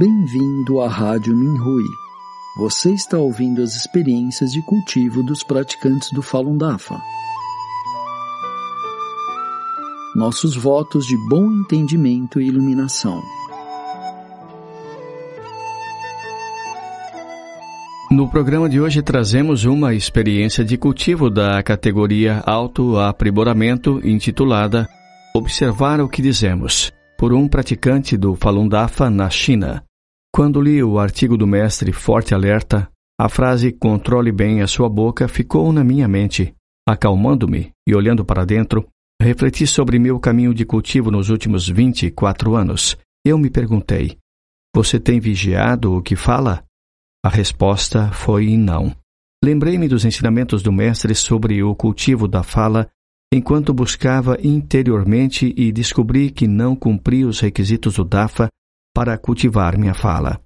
Bem-vindo à Rádio Minhui. Você está ouvindo as experiências de cultivo dos praticantes do Falun Dafa. Nossos votos de bom entendimento e iluminação. No programa de hoje trazemos uma experiência de cultivo da categoria Autoaprimoramento intitulada Observar o que dizemos, por um praticante do Falun Dafa na China. Quando li o artigo do mestre Forte Alerta, a frase controle bem a sua boca ficou na minha mente. Acalmando-me e olhando para dentro, refleti sobre meu caminho de cultivo nos últimos 24 anos. Eu me perguntei: Você tem vigiado o que fala? A resposta foi não. Lembrei-me dos ensinamentos do Mestre sobre o cultivo da fala enquanto buscava interiormente e descobri que não cumpri os requisitos do DAFA para cultivar minha fala.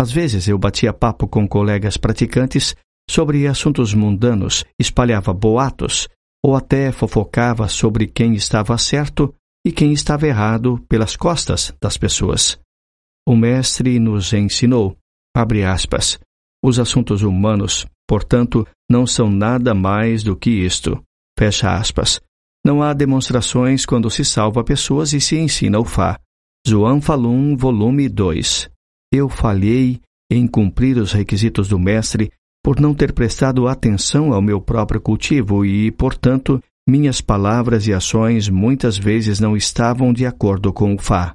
Às vezes eu batia papo com colegas praticantes sobre assuntos mundanos, espalhava boatos ou até fofocava sobre quem estava certo e quem estava errado pelas costas das pessoas. O Mestre nos ensinou Abre aspas. Os assuntos humanos, portanto, não são nada mais do que isto. Fecha aspas. Não há demonstrações quando se salva pessoas e se ensina o Fá. João Falun, volume 2. Eu falhei em cumprir os requisitos do mestre por não ter prestado atenção ao meu próprio cultivo e, portanto, minhas palavras e ações muitas vezes não estavam de acordo com o Fá.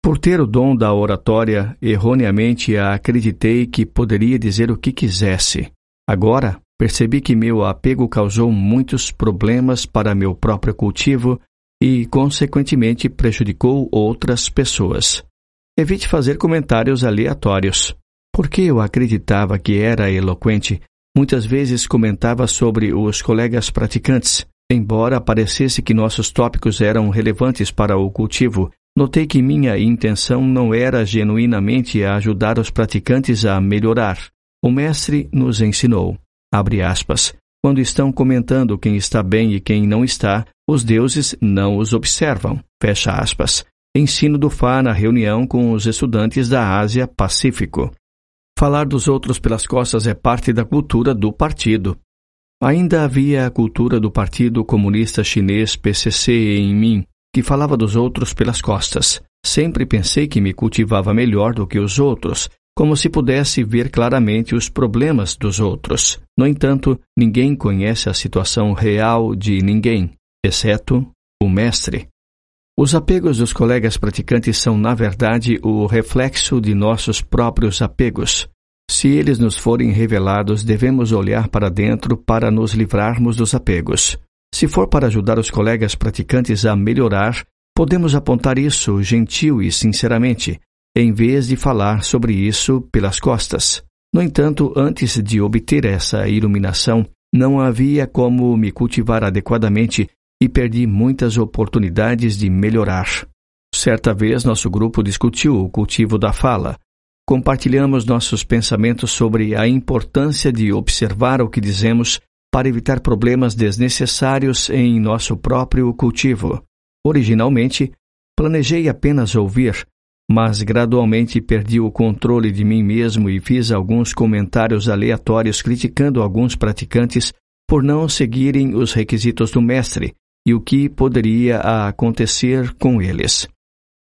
Por ter o dom da oratória, erroneamente acreditei que poderia dizer o que quisesse. Agora, percebi que meu apego causou muitos problemas para meu próprio cultivo e, consequentemente, prejudicou outras pessoas. Evite fazer comentários aleatórios. Porque eu acreditava que era eloquente, muitas vezes comentava sobre os colegas praticantes. Embora parecesse que nossos tópicos eram relevantes para o cultivo, Notei que minha intenção não era genuinamente ajudar os praticantes a melhorar. O mestre nos ensinou, aspas, quando estão comentando quem está bem e quem não está, os deuses não os observam, fecha aspas. Ensino do Fá na reunião com os estudantes da Ásia Pacífico. Falar dos outros pelas costas é parte da cultura do partido. Ainda havia a cultura do Partido Comunista Chinês PCC em mim, que falava dos outros pelas costas. Sempre pensei que me cultivava melhor do que os outros, como se pudesse ver claramente os problemas dos outros. No entanto, ninguém conhece a situação real de ninguém, exceto o Mestre. Os apegos dos colegas praticantes são, na verdade, o reflexo de nossos próprios apegos. Se eles nos forem revelados, devemos olhar para dentro para nos livrarmos dos apegos. Se for para ajudar os colegas praticantes a melhorar, podemos apontar isso gentil e sinceramente, em vez de falar sobre isso pelas costas. No entanto, antes de obter essa iluminação, não havia como me cultivar adequadamente e perdi muitas oportunidades de melhorar. Certa vez, nosso grupo discutiu o cultivo da fala. Compartilhamos nossos pensamentos sobre a importância de observar o que dizemos para evitar problemas desnecessários em nosso próprio cultivo. Originalmente, planejei apenas ouvir, mas gradualmente perdi o controle de mim mesmo e fiz alguns comentários aleatórios criticando alguns praticantes por não seguirem os requisitos do mestre e o que poderia acontecer com eles.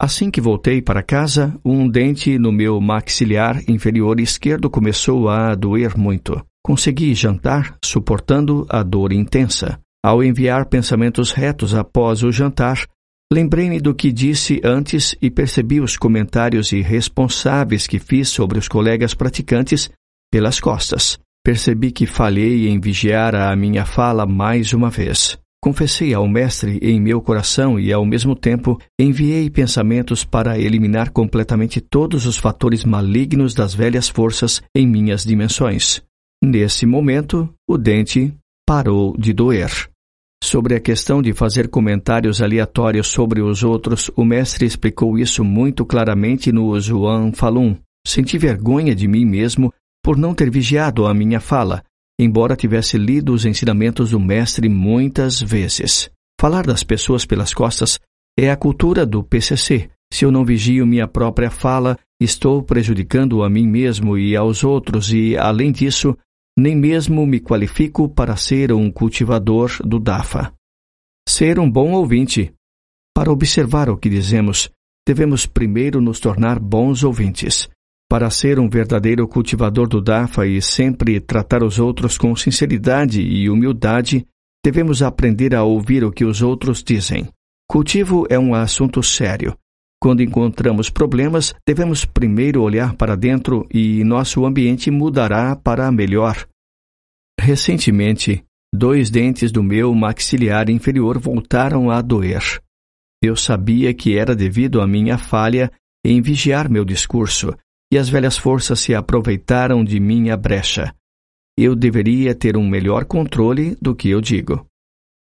Assim que voltei para casa, um dente no meu maxilar inferior esquerdo começou a doer muito. Consegui jantar suportando a dor intensa. Ao enviar pensamentos retos após o jantar, lembrei-me do que disse antes e percebi os comentários irresponsáveis que fiz sobre os colegas praticantes pelas costas. Percebi que falhei em vigiar a minha fala mais uma vez. Confessei ao Mestre em meu coração e, ao mesmo tempo, enviei pensamentos para eliminar completamente todos os fatores malignos das velhas forças em minhas dimensões. Nesse momento, o dente parou de doer. Sobre a questão de fazer comentários aleatórios sobre os outros, o mestre explicou isso muito claramente no Zhuang Falun. Senti vergonha de mim mesmo por não ter vigiado a minha fala, embora tivesse lido os ensinamentos do mestre muitas vezes. Falar das pessoas pelas costas é a cultura do PCC. Se eu não vigio minha própria fala, Estou prejudicando a mim mesmo e aos outros, e, além disso, nem mesmo me qualifico para ser um cultivador do DAFA. Ser um bom ouvinte. Para observar o que dizemos, devemos primeiro nos tornar bons ouvintes. Para ser um verdadeiro cultivador do DAFA e sempre tratar os outros com sinceridade e humildade, devemos aprender a ouvir o que os outros dizem. Cultivo é um assunto sério quando encontramos problemas, devemos primeiro olhar para dentro e nosso ambiente mudará para melhor. Recentemente, dois dentes do meu maxiliar inferior voltaram a doer. Eu sabia que era devido à minha falha em vigiar meu discurso, e as velhas forças se aproveitaram de minha brecha. Eu deveria ter um melhor controle do que eu digo.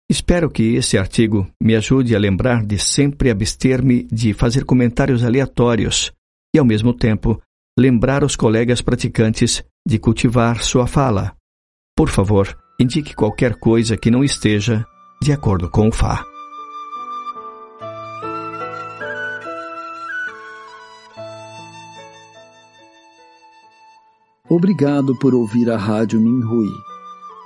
Espero que esse artigo me ajude a lembrar de sempre abster-me de fazer comentários aleatórios e, ao mesmo tempo, lembrar os colegas praticantes de cultivar sua fala. Por favor, indique qualquer coisa que não esteja de acordo com o Fá. Obrigado por ouvir a Rádio Minhui.